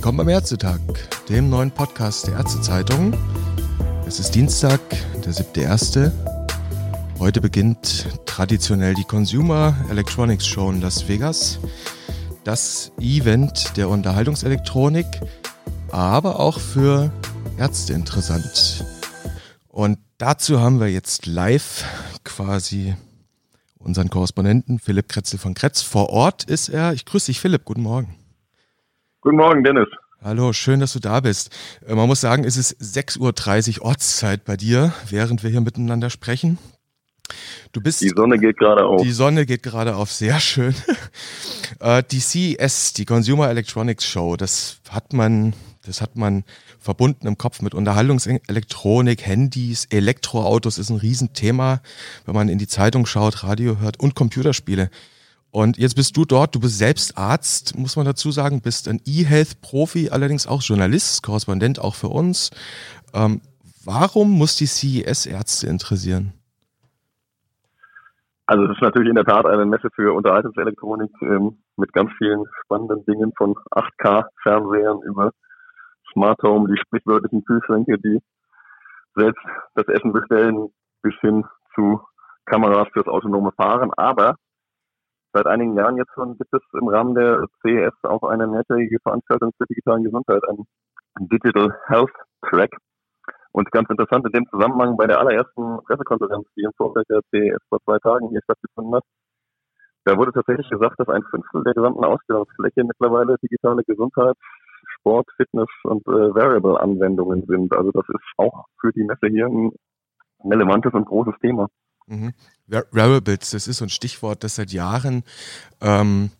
Willkommen beim Ärztetag, dem neuen Podcast der Ärztezeitung. Es ist Dienstag, der 7.1. Heute beginnt traditionell die Consumer Electronics Show in Las Vegas. Das Event der Unterhaltungselektronik, aber auch für Ärzte interessant. Und dazu haben wir jetzt live quasi unseren Korrespondenten Philipp Kretzel von Kretz. Vor Ort ist er. Ich grüße dich, Philipp. Guten Morgen. Guten Morgen, Dennis. Hallo, schön, dass du da bist. Äh, man muss sagen, es ist 6.30 Uhr Ortszeit bei dir, während wir hier miteinander sprechen. Du bist. Die Sonne geht gerade auf. Die Sonne geht gerade auf, sehr schön. Äh, die CES, die Consumer Electronics Show, das hat man, das hat man verbunden im Kopf mit Unterhaltungselektronik, Handys, Elektroautos ist ein Riesenthema, wenn man in die Zeitung schaut, Radio hört und Computerspiele. Und jetzt bist du dort, du bist selbst Arzt, muss man dazu sagen, bist ein E-Health-Profi, allerdings auch Journalist, Korrespondent auch für uns. Ähm, warum muss die CES Ärzte interessieren? Also es ist natürlich in der Tat eine Messe für Unterhaltungselektronik ähm, mit ganz vielen spannenden Dingen von 8K-Fernsehern über Smart Home, die sprichwörtlichen Kühlschränke, die selbst das Essen bestellen, bis hin zu Kameras fürs autonome Fahren. Aber Seit einigen Jahren jetzt schon gibt es im Rahmen der CES auch eine mehrtägige Veranstaltung zur digitalen Gesundheit, ein Digital Health Track. Und ganz interessant in dem Zusammenhang bei der allerersten Pressekonferenz, die im Vorfeld der CES vor zwei Tagen hier stattgefunden hat, da wurde tatsächlich gesagt, dass ein Fünftel der gesamten Ausstellungsfläche mittlerweile digitale Gesundheit, Sport, Fitness und äh, Variable-Anwendungen sind. Also das ist auch für die Messe hier ein relevantes und großes Thema. Mhm. Wearables, das ist so ein Stichwort, das seit Jahren ähm,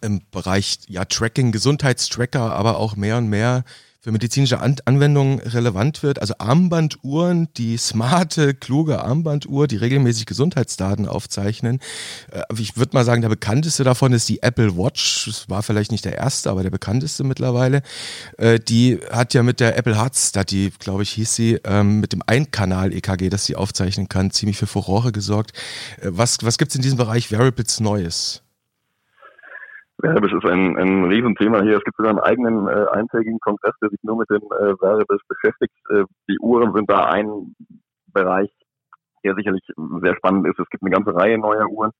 im Bereich ja, Tracking, Gesundheitstracker, aber auch mehr und mehr für medizinische An Anwendungen relevant wird. Also Armbanduhren, die smarte, kluge Armbanduhr, die regelmäßig Gesundheitsdaten aufzeichnen. Äh, ich würde mal sagen, der bekannteste davon ist die Apple Watch. Das war vielleicht nicht der erste, aber der bekannteste mittlerweile. Äh, die hat ja mit der Apple Heart Study, glaube ich, hieß sie, ähm, mit dem Einkanal-EKG, das sie aufzeichnen kann, ziemlich für Furore gesorgt. Äh, was, was gibt es in diesem Bereich Wearables Neues? Wearables ist ein, ein Riesenthema hier. Es gibt sogar einen eigenen äh, eintägigen Kongress, der sich nur mit den äh, Wearables beschäftigt. Äh, die Uhren sind da ein Bereich, der sicherlich sehr spannend ist. Es gibt eine ganze Reihe neuer Uhren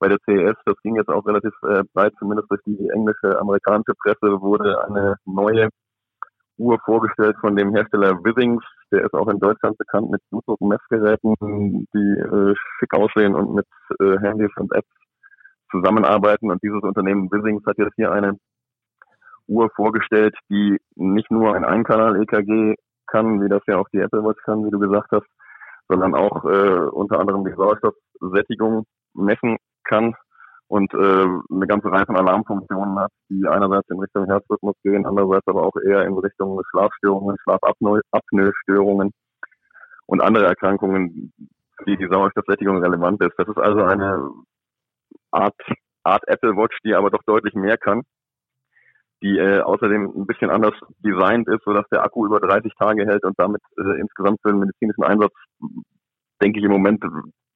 bei der CES. Das ging jetzt auch relativ äh, breit, zumindest durch die englische, amerikanische Presse wurde eine neue Uhr vorgestellt von dem Hersteller Withings. Der ist auch in Deutschland bekannt mit Blutdruck-Messgeräten, die äh, schick aussehen und mit äh, Handys und Apps zusammenarbeiten. Und dieses Unternehmen Wissings hat jetzt hier eine Uhr vorgestellt, die nicht nur ein Einkanal-EKG kann, wie das ja auch die Apple Watch kann, wie du gesagt hast, sondern auch äh, unter anderem die Sauerstoffsättigung messen kann und äh, eine ganze Reihe von Alarmfunktionen hat, die einerseits in Richtung Herzrhythmus gehen, andererseits aber auch eher in Richtung Schlafstörungen, Schlafapnoe-Störungen und andere Erkrankungen, die die Sauerstoffsättigung relevant ist. Das ist also eine Art, Art Apple Watch, die aber doch deutlich mehr kann, die äh, außerdem ein bisschen anders designt ist, sodass der Akku über 30 Tage hält und damit äh, insgesamt für den medizinischen Einsatz, denke ich, im Moment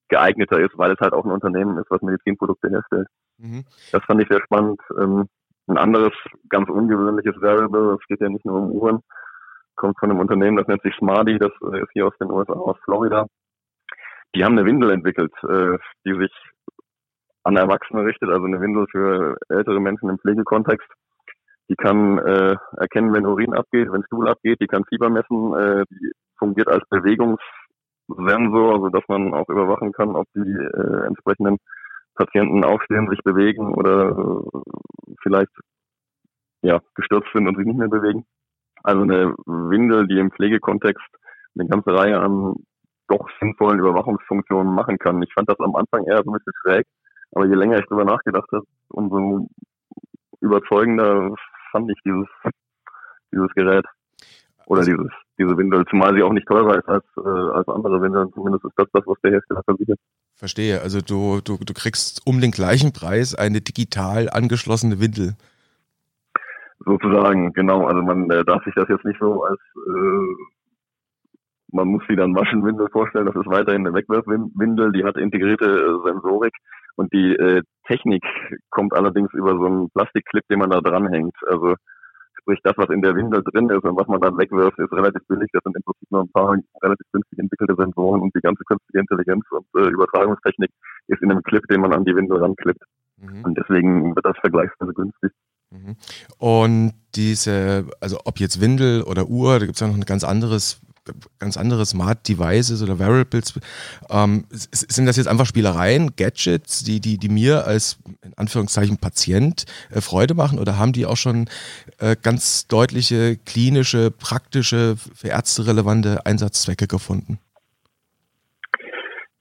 geeigneter ist, weil es halt auch ein Unternehmen ist, was Medizinprodukte herstellt. Mhm. Das fand ich sehr spannend. Ähm, ein anderes, ganz ungewöhnliches Variable, es geht ja nicht nur um Uhren, kommt von einem Unternehmen, das nennt sich Smarty, das äh, ist hier aus den USA, aus Florida. Die haben eine Windel entwickelt, äh, die sich an Erwachsene richtet, also eine Windel für ältere Menschen im Pflegekontext. Die kann äh, erkennen, wenn Urin abgeht, wenn Stuhl abgeht, die kann Fieber messen, äh, die fungiert als Bewegungssensor, also dass man auch überwachen kann, ob die äh, entsprechenden Patienten aufstehen, sich bewegen oder äh, vielleicht ja, gestürzt sind und sich nicht mehr bewegen. Also eine Windel, die im Pflegekontext eine ganze Reihe an doch sinnvollen Überwachungsfunktionen machen kann. Ich fand das am Anfang eher so ein bisschen schräg, aber je länger ich drüber nachgedacht habe, umso überzeugender fand ich dieses, dieses Gerät oder also dieses, diese Windel, zumal sie auch nicht teurer ist als, äh, als andere Windeln. Zumindest ist das das, was der Hersteller versichert. Verstehe. Also du, du, du kriegst um den gleichen Preis eine digital angeschlossene Windel. Sozusagen, genau. Also man äh, darf sich das jetzt nicht so als äh, man muss sie dann Waschenwindel vorstellen. Das ist weiterhin eine Wegwerfwindel, die hat integrierte äh, Sensorik und die äh, Technik kommt allerdings über so einen Plastikclip, den man da dranhängt. Also Sprich, das, was in der Windel drin ist und was man dann wegwirft, ist relativ billig. Das sind im Prinzip nur ein paar relativ günstig entwickelte Sensoren und die ganze künstliche Intelligenz und äh, Übertragungstechnik ist in einem Clip, den man an die Windel ranklippt. Mhm. Und deswegen wird das vergleichsweise günstig. Mhm. Und diese, also ob jetzt Windel oder Uhr, da gibt es ja noch ein ganz anderes ganz andere Smart Devices oder Variables. Ähm, sind das jetzt einfach Spielereien, Gadgets, die, die, die mir als in Anführungszeichen Patient äh, Freude machen oder haben die auch schon äh, ganz deutliche klinische, praktische, für Ärzte relevante Einsatzzwecke gefunden?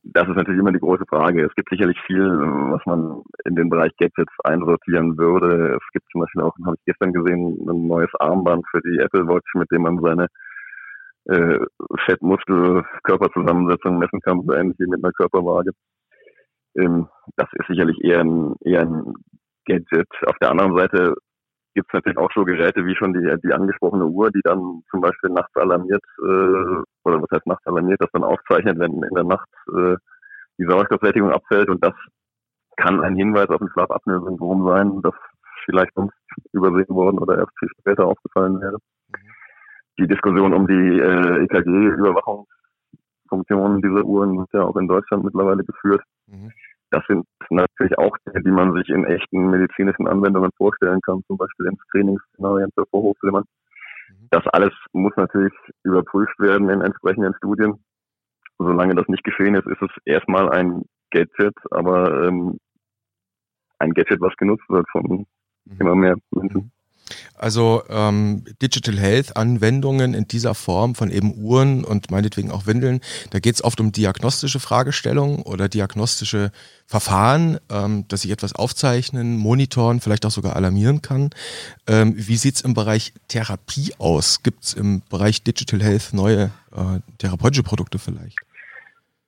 Das ist natürlich immer die große Frage. Es gibt sicherlich viel, was man in den Bereich Gadgets einsortieren würde. Es gibt zum Beispiel auch, habe ich gestern gesehen, ein neues Armband für die Apple Watch, mit dem man seine äh, Fett-Muskel-Körperzusammensetzung messen kann, so ähnlich wie mit einer Körperwaage. Ähm, das ist sicherlich eher ein, eher ein Gadget. Auf der anderen Seite gibt es natürlich auch so Geräte wie schon die, die angesprochene Uhr, die dann zum Beispiel nachts alarmiert, äh, oder was heißt nachts alarmiert, das dann aufzeichnet, wenn in der Nacht äh, die Sauerstoffsättigung abfällt und das kann ein Hinweis auf ein Schlafapnoe-Syndrom sein, das vielleicht sonst übersehen worden oder erst viel später aufgefallen wäre die Diskussion um die äh, EKG-Überwachungsfunktionen dieser Uhren wird ja auch in Deutschland mittlerweile geführt. Mhm. Das sind natürlich auch Dinge, die man sich in echten medizinischen Anwendungen vorstellen kann, zum Beispiel in Screening-Szenarien für Vorhochflimmern. Mhm. Das alles muss natürlich überprüft werden in entsprechenden Studien. Solange das nicht geschehen ist, ist es erstmal ein Gadget, aber ähm, ein Gadget, was genutzt wird von mhm. immer mehr Menschen. Also ähm, Digital Health Anwendungen in dieser Form von eben Uhren und meinetwegen auch Windeln, da geht es oft um diagnostische Fragestellungen oder diagnostische Verfahren, ähm, dass ich etwas aufzeichnen, monitoren, vielleicht auch sogar alarmieren kann. Ähm, wie sieht's im Bereich Therapie aus? Gibt's im Bereich Digital Health neue äh, therapeutische Produkte vielleicht?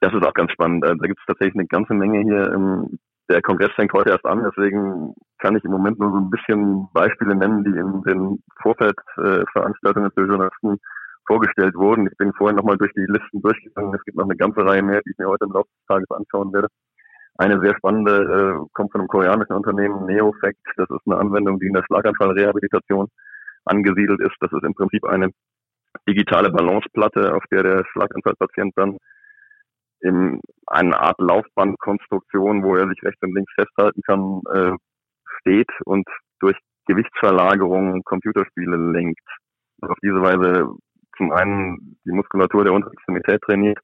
Das ist auch ganz spannend. Äh, da gibt es tatsächlich eine ganze Menge hier im der Kongress fängt heute erst an, deswegen kann ich im Moment nur so ein bisschen Beispiele nennen, die in den Vorfeldveranstaltungen für Journalisten vorgestellt wurden. Ich bin vorhin nochmal durch die Listen durchgegangen. Es gibt noch eine ganze Reihe mehr, die ich mir heute im Laufe des Tages anschauen werde. Eine sehr spannende äh, kommt von einem koreanischen Unternehmen, Neofact. Das ist eine Anwendung, die in der Schlaganfallrehabilitation angesiedelt ist. Das ist im Prinzip eine digitale Balanceplatte, auf der der Schlaganfallpatient dann in eine Art Laufbandkonstruktion, wo er sich rechts und links festhalten kann, äh, steht und durch Gewichtsverlagerung Computerspiele lenkt. Und auf diese Weise zum einen die Muskulatur der Unterextremität trainiert,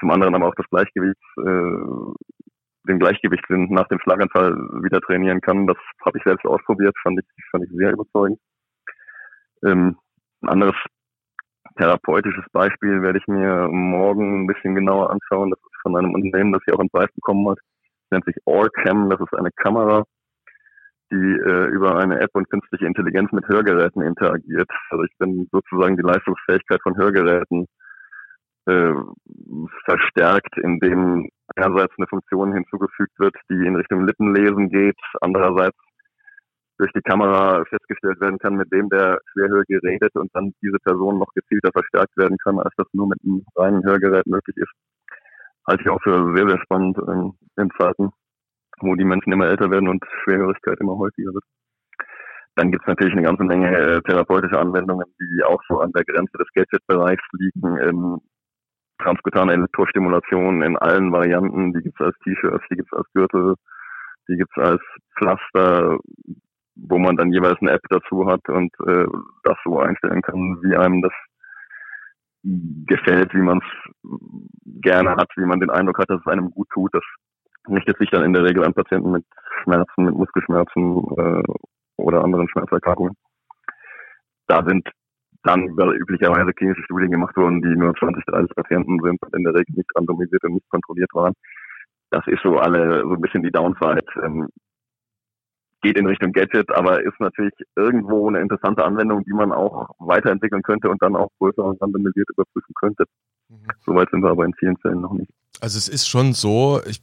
zum anderen aber auch das Gleichgewicht, äh, den Gleichgewichtssinn nach dem Schlaganfall wieder trainieren kann. Das habe ich selbst ausprobiert, fand ich, fand ich sehr überzeugend. Ähm, ein anderes therapeutisches Beispiel werde ich mir morgen ein bisschen genauer anschauen. Das ist von einem Unternehmen, das hier auch einen Preis bekommen hat. Das nennt sich Allcam. Das ist eine Kamera, die äh, über eine App und künstliche Intelligenz mit Hörgeräten interagiert. Also ich bin sozusagen die Leistungsfähigkeit von Hörgeräten äh, verstärkt, indem einerseits eine Funktion hinzugefügt wird, die in Richtung Lippenlesen geht, andererseits durch die Kamera festgestellt werden kann, mit dem der Schwerhörige redet und dann diese Person noch gezielter verstärkt werden kann, als das nur mit einem reinen Hörgerät möglich ist. Halte ich auch für sehr, sehr spannend in, in Zeiten, wo die Menschen immer älter werden und Schwerhörigkeit immer häufiger wird. Dann gibt es natürlich eine ganze Menge äh, therapeutische Anwendungen, die auch so an der Grenze des Gadget-Bereichs liegen. In transkutane Elektrostimulation in allen Varianten, die gibt es als T-Shirts, die gibt es als Gürtel, die gibt es als Pflaster, wo man dann jeweils eine App dazu hat und äh, das so einstellen kann, wie einem das gefällt, wie man es gerne hat, wie man den Eindruck hat, dass es einem gut tut. Das richtet sich dann in der Regel an Patienten mit Schmerzen, mit Muskelschmerzen äh, oder anderen Schmerzerkrankungen. Da sind dann üblicherweise klinische Studien gemacht worden, die nur 20, 30 Patienten sind in der Regel nicht randomisiert und nicht kontrolliert waren. Das ist so alle so ein bisschen die Downside. Ähm, geht in Richtung Gadget, aber ist natürlich irgendwo eine interessante Anwendung, die man auch weiterentwickeln könnte und dann auch größer und randomisiert überprüfen könnte. Mhm. Soweit sind wir aber in vielen Fällen noch nicht. Also es ist schon so, ich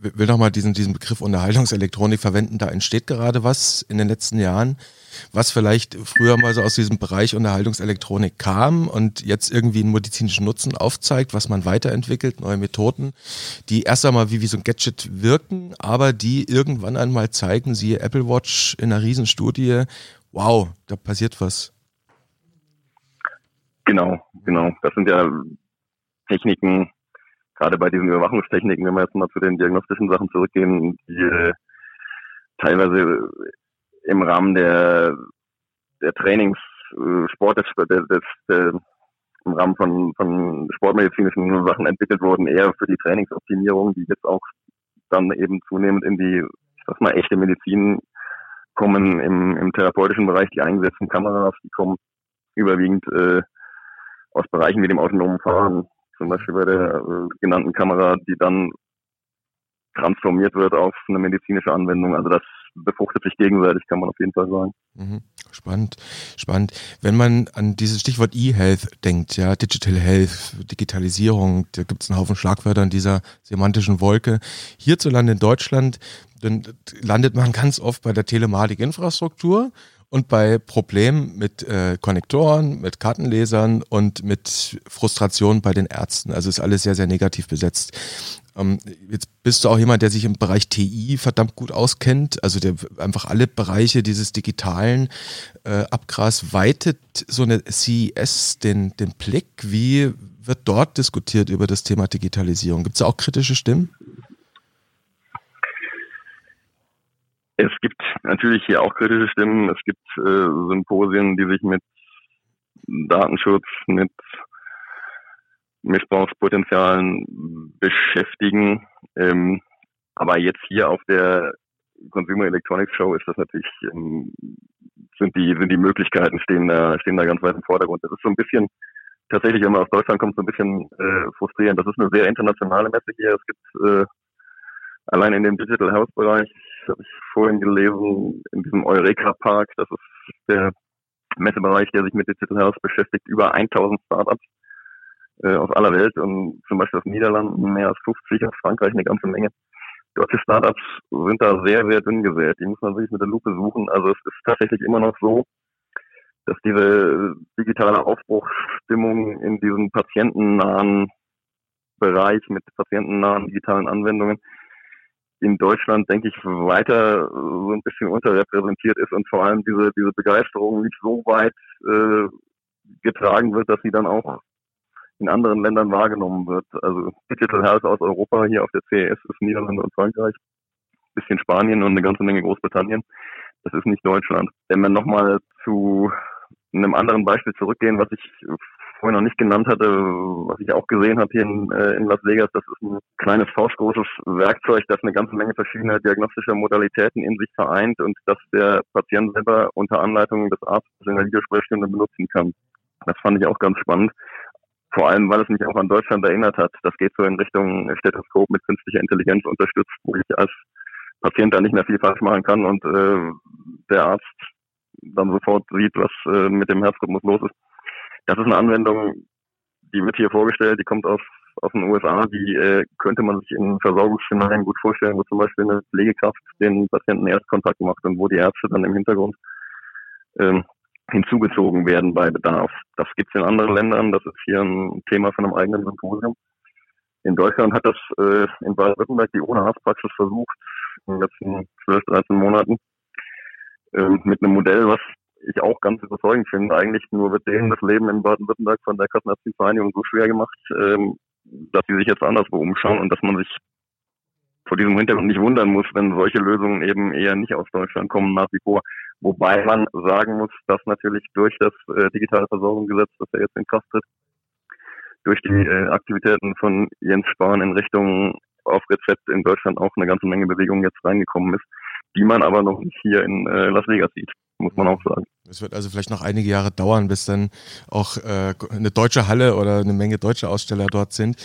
will nochmal diesen, diesen Begriff Unterhaltungselektronik verwenden, da entsteht gerade was in den letzten Jahren, was vielleicht früher mal so aus diesem Bereich Unterhaltungselektronik kam und jetzt irgendwie einen medizinischen Nutzen aufzeigt, was man weiterentwickelt, neue Methoden, die erst einmal wie, wie so ein Gadget wirken, aber die irgendwann einmal zeigen, siehe Apple Watch in einer Riesenstudie, wow, da passiert was. Genau, genau. Das sind ja Techniken, gerade bei diesen Überwachungstechniken, wenn wir jetzt mal zu den diagnostischen Sachen zurückgehen, die äh, teilweise im Rahmen der, der Trainings, äh, Sport, des, des, des, der, im Rahmen von, von sportmedizinischen Sachen entwickelt wurden, eher für die Trainingsoptimierung, die jetzt auch dann eben zunehmend in die, ich sag mal, echte Medizin kommen im, im therapeutischen Bereich, die eingesetzten Kameras, die kommen überwiegend äh, aus Bereichen wie dem autonomen Fahren, zum Beispiel bei der äh, genannten Kamera, die dann transformiert wird auf eine medizinische Anwendung. Also das befruchtet sich gegenseitig, kann man auf jeden Fall sagen. Mhm. Spannend, spannend. Wenn man an dieses Stichwort E-Health denkt, ja, Digital Health, Digitalisierung, da gibt es einen Haufen Schlagwörter in dieser semantischen Wolke. Hierzulande in Deutschland, dann landet man ganz oft bei der Telematikinfrastruktur und bei Problemen mit äh, Konnektoren, mit Kartenlesern und mit Frustration bei den Ärzten. Also ist alles sehr, sehr negativ besetzt. Ähm, jetzt bist du auch jemand, der sich im Bereich TI verdammt gut auskennt, also der einfach alle Bereiche dieses digitalen äh, Abgras weitet so eine CES den, den Blick. Wie wird dort diskutiert über das Thema Digitalisierung? Gibt es auch kritische Stimmen? Es gibt natürlich hier auch kritische Stimmen. Es gibt äh, Symposien, die sich mit Datenschutz, mit Missbrauchspotenzialen beschäftigen. Ähm, aber jetzt hier auf der Consumer Electronics Show ist das natürlich, ähm, sind die, sind die Möglichkeiten stehen da, stehen da ganz weit im Vordergrund. Das ist so ein bisschen, tatsächlich, wenn man aus Deutschland kommt, so ein bisschen äh, frustrierend. Das ist eine sehr internationale Messe hier. Es gibt äh, allein in dem Digital Health Bereich habe ich vorhin gelesen, in diesem Eureka Park, das ist der Messebereich, der sich mit Digital Health beschäftigt, über 1000 Startups äh, aus aller Welt und zum Beispiel aus den Niederlanden mehr als 50, aus Frankreich eine ganze Menge. Deutsche Startups sind da sehr, sehr dünn gesät. Die muss man wirklich mit der Lupe suchen. Also es ist tatsächlich immer noch so, dass diese digitale Aufbruchsstimmung in diesem patientennahen Bereich mit patientennahen digitalen Anwendungen in Deutschland, denke ich, weiter so ein bisschen unterrepräsentiert ist und vor allem diese, diese Begeisterung nicht so weit äh, getragen wird, dass sie dann auch in anderen Ländern wahrgenommen wird. Also Digital Health aus Europa hier auf der CES ist Niederlande und Frankreich, bisschen Spanien und eine ganze Menge Großbritannien. Das ist nicht Deutschland. Wenn wir nochmal zu einem anderen Beispiel zurückgehen, was ich vorhin noch nicht genannt hatte, was ich auch gesehen habe hier in, äh, in Las Vegas, das ist ein kleines faustgroßes Werkzeug, das eine ganze Menge verschiedener diagnostischer Modalitäten in sich vereint und das der Patient selber unter Anleitung des Arztes in der Videosprechstunde benutzen kann. Das fand ich auch ganz spannend. Vor allem, weil es mich auch an Deutschland erinnert hat. Das geht so in Richtung Stethoskop mit künstlicher Intelligenz unterstützt, wo ich als Patient da nicht mehr viel falsch machen kann und äh, der Arzt dann sofort sieht, was äh, mit dem Herzrhythmus los ist. Das ist eine Anwendung, die wird hier vorgestellt, die kommt aus, aus den USA, die äh, könnte man sich in Versorgungsszenarien gut vorstellen, wo zum Beispiel eine Pflegekraft den Patienten Erstkontakt macht und wo die Ärzte dann im Hintergrund ähm, hinzugezogen werden bei Bedarf. Das gibt es in anderen Ländern, das ist hier ein Thema von einem eigenen Symposium. In Deutschland hat das äh, in Baden-Württemberg die ohne Arztpraxis versucht, in den letzten 12, 13 Monaten, äh, mit einem Modell, was ich auch ganz überzeugend finde. Eigentlich nur wird denen das Leben in Baden-Württemberg von der Kassenärztlichen so schwer gemacht, ähm, dass sie sich jetzt anderswo umschauen und dass man sich vor diesem Hintergrund nicht wundern muss, wenn solche Lösungen eben eher nicht aus Deutschland kommen nach wie vor. Wobei man sagen muss, dass natürlich durch das äh, digitale Versorgungsgesetz, das ja jetzt in Kraft tritt, durch die äh, Aktivitäten von Jens Spahn in Richtung auf Rezept in Deutschland auch eine ganze Menge Bewegung jetzt reingekommen ist, die man aber noch nicht hier in äh, Las Vegas sieht, muss man auch sagen. Es wird also vielleicht noch einige Jahre dauern, bis dann auch äh, eine deutsche Halle oder eine Menge deutsche Aussteller dort sind.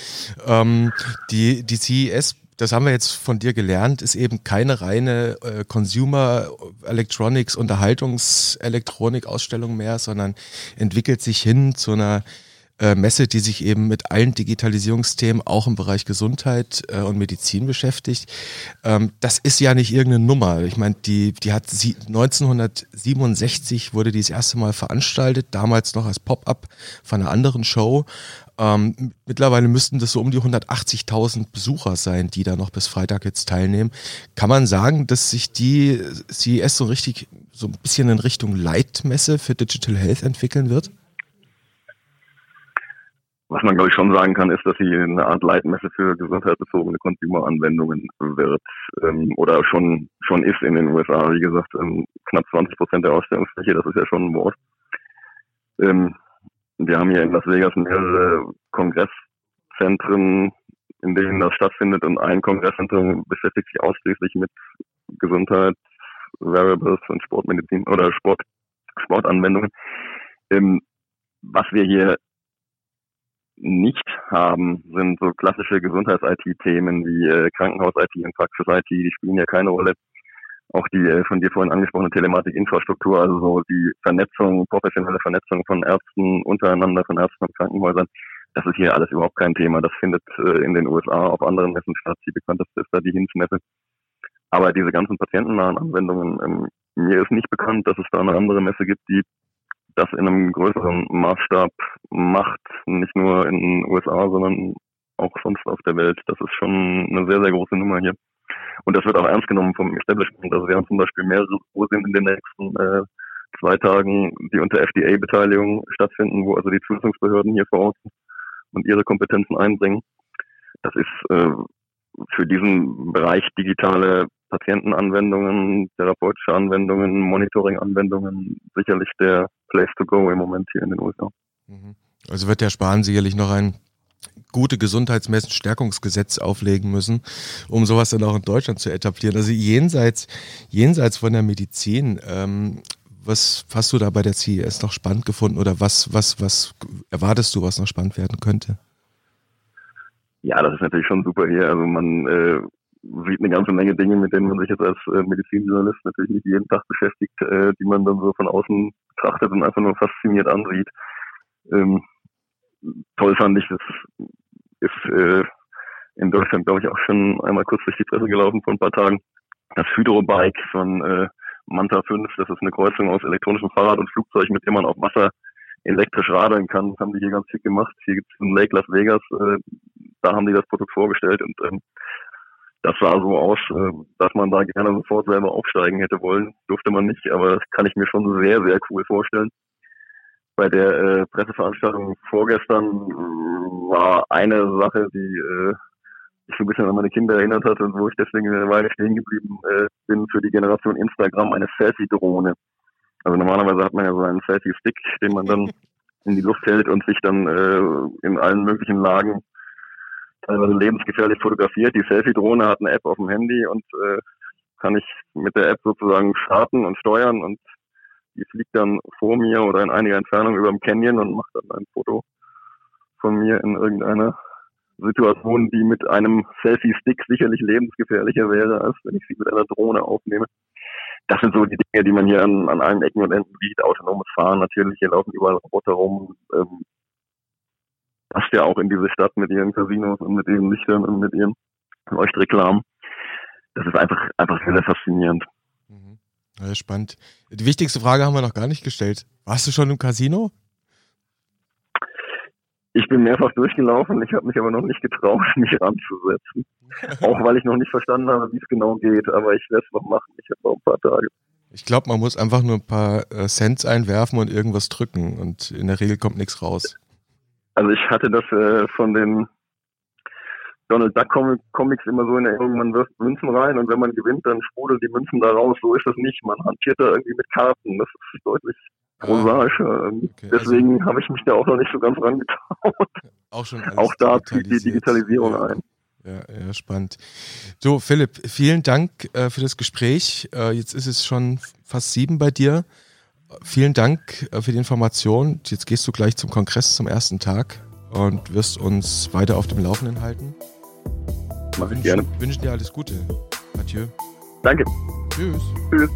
Ähm, die, die CES das haben wir jetzt von dir gelernt, ist eben keine reine äh, Consumer Electronics Unterhaltungselektronik Ausstellung mehr, sondern entwickelt sich hin zu einer äh, Messe, die sich eben mit allen Digitalisierungsthemen auch im Bereich Gesundheit äh, und Medizin beschäftigt. Ähm, das ist ja nicht irgendeine Nummer. Ich meine, die, die hat sie, 1967 wurde die das erste Mal veranstaltet, damals noch als Pop-up von einer anderen Show. Ähm, mittlerweile müssten das so um die 180.000 Besucher sein, die da noch bis Freitag jetzt teilnehmen. Kann man sagen, dass sich die CES so richtig so ein bisschen in Richtung Leitmesse für Digital Health entwickeln wird? Was man, glaube ich, schon sagen kann, ist, dass sie eine Art Leitmesse für gesundheitsbezogene Consumer-Anwendungen wird ähm, oder schon schon ist in den USA. Wie gesagt, ähm, knapp 20 Prozent der Ausstellungsfläche, das ist ja schon ein Wort. Ähm, wir haben hier in Las Vegas mehrere Kongresszentren, in denen das stattfindet und ein Kongresszentrum beschäftigt sich ausschließlich mit Gesundheit, Variables und Sportmedizin oder Sport, Sportanwendungen. Ähm, was wir hier nicht haben, sind so klassische Gesundheits-IT-Themen wie äh, Krankenhaus-IT und Praxis-IT, die spielen ja keine Rolle. Auch die äh, von dir vorhin angesprochene Telematik-Infrastruktur, also so die Vernetzung, professionelle Vernetzung von Ärzten untereinander, von Ärzten und Krankenhäusern, das ist hier alles überhaupt kein Thema. Das findet äh, in den USA auf anderen Messen statt. Die bekannteste ist da die Hinz-Messe. Aber diese ganzen patientennahen Anwendungen, ähm, mir ist nicht bekannt, dass es da eine andere Messe gibt, die das in einem größeren Maßstab macht, nicht nur in den USA, sondern auch sonst auf der Welt. Das ist schon eine sehr, sehr große Nummer hier. Und das wird auch ernst genommen vom Establishment. Also wir haben zum Beispiel mehrere Kurse in den nächsten äh, zwei Tagen, die unter FDA-Beteiligung stattfinden, wo also die Zulassungsbehörden hier vor Ort und ihre Kompetenzen einbringen. Das ist äh, für diesen Bereich digitale Patientenanwendungen, therapeutische Anwendungen, Monitoring-Anwendungen sicherlich der Place to go im Moment hier in den USA. Mhm. Also wird der Spahn sicherlich noch ein gute Gesundheitsmessen-Stärkungsgesetz auflegen müssen, um sowas dann auch in Deutschland zu etablieren. Also jenseits, jenseits von der Medizin, ähm, was hast du da bei der CES noch spannend gefunden oder was, was, was erwartest du, was noch spannend werden könnte? Ja, das ist natürlich schon super hier. Also man äh, sieht eine ganze Menge Dinge, mit denen man sich jetzt als äh, Medizinjournalist natürlich nicht jeden Tag beschäftigt, äh, die man dann so von außen betrachtet und einfach nur fasziniert ansieht. Ähm, toll fand ich, das ist äh, in Deutschland, glaube ich, auch schon einmal kurz durch die Presse gelaufen vor ein paar Tagen. Das Hydrobike von äh, Manta 5, das ist eine Kreuzung aus elektronischem Fahrrad und Flugzeug, mit dem man auf Wasser elektrisch radeln kann. Das haben die hier ganz viel gemacht. Hier gibt es in Lake Las Vegas, äh, da haben die das Produkt vorgestellt und ähm, das sah so aus, äh, dass man da gerne sofort selber aufsteigen hätte wollen. Durfte man nicht, aber das kann ich mir schon sehr, sehr cool vorstellen. Bei der äh, Presseveranstaltung vorgestern äh, war eine Sache, die äh, mich so ein bisschen an meine Kinder erinnert hat und wo ich deswegen eine Weile stehen geblieben äh, bin für die Generation Instagram, eine Selfie-Drohne. Also normalerweise hat man ja so einen Selfie-Stick, den man dann in die Luft hält und sich dann äh, in allen möglichen Lagen teilweise lebensgefährlich fotografiert. Die Selfie-Drohne hat eine App auf dem Handy und äh, kann ich mit der App sozusagen starten und steuern und die fliegt dann vor mir oder in einiger Entfernung über dem Canyon und macht dann ein Foto von mir in irgendeiner Situation, die mit einem Selfie-Stick sicherlich lebensgefährlicher wäre, als wenn ich sie mit einer Drohne aufnehme. Das sind so die Dinge, die man hier an, an allen Ecken und Enden sieht. Autonomes Fahren natürlich, hier laufen überall Roboter rum. Ähm, passt ja auch in diese Stadt mit ihren Casinos und mit ihren Lichtern und mit ihren Leuchtreklamen. Das ist einfach, einfach sehr, sehr faszinierend. Mhm. Ja, spannend. Die wichtigste Frage haben wir noch gar nicht gestellt. Warst du schon im Casino? Ich bin mehrfach durchgelaufen, ich habe mich aber noch nicht getraut, mich ranzusetzen. auch weil ich noch nicht verstanden habe, wie es genau geht, aber ich werde es noch machen. Ich habe noch ein paar Tage. Ich glaube, man muss einfach nur ein paar äh, Cents einwerfen und irgendwas drücken und in der Regel kommt nichts raus. Also ich hatte das äh, von den Donald Duck Comics immer so in Erinnerung, man wirft Münzen rein und wenn man gewinnt, dann sprudeln die Münzen da raus. So ist das nicht. Man hantiert da irgendwie mit Karten. Das ist deutlich ah, prosaischer. Ähm, okay, Deswegen also, habe ich mich da auch noch nicht so ganz rangetraut. Auch schon Auch da zieht die Digitalisierung ja. ein. Ja, ja, spannend. So, Philipp, vielen Dank äh, für das Gespräch. Äh, jetzt ist es schon fast sieben bei dir vielen Dank äh, für die Information. Jetzt gehst du gleich zum Kongress zum ersten Tag und wirst uns weiter auf dem Laufenden halten. Mach ich gerne. Wünsche dir alles Gute. Adieu. Danke. Tschüss. Tschüss.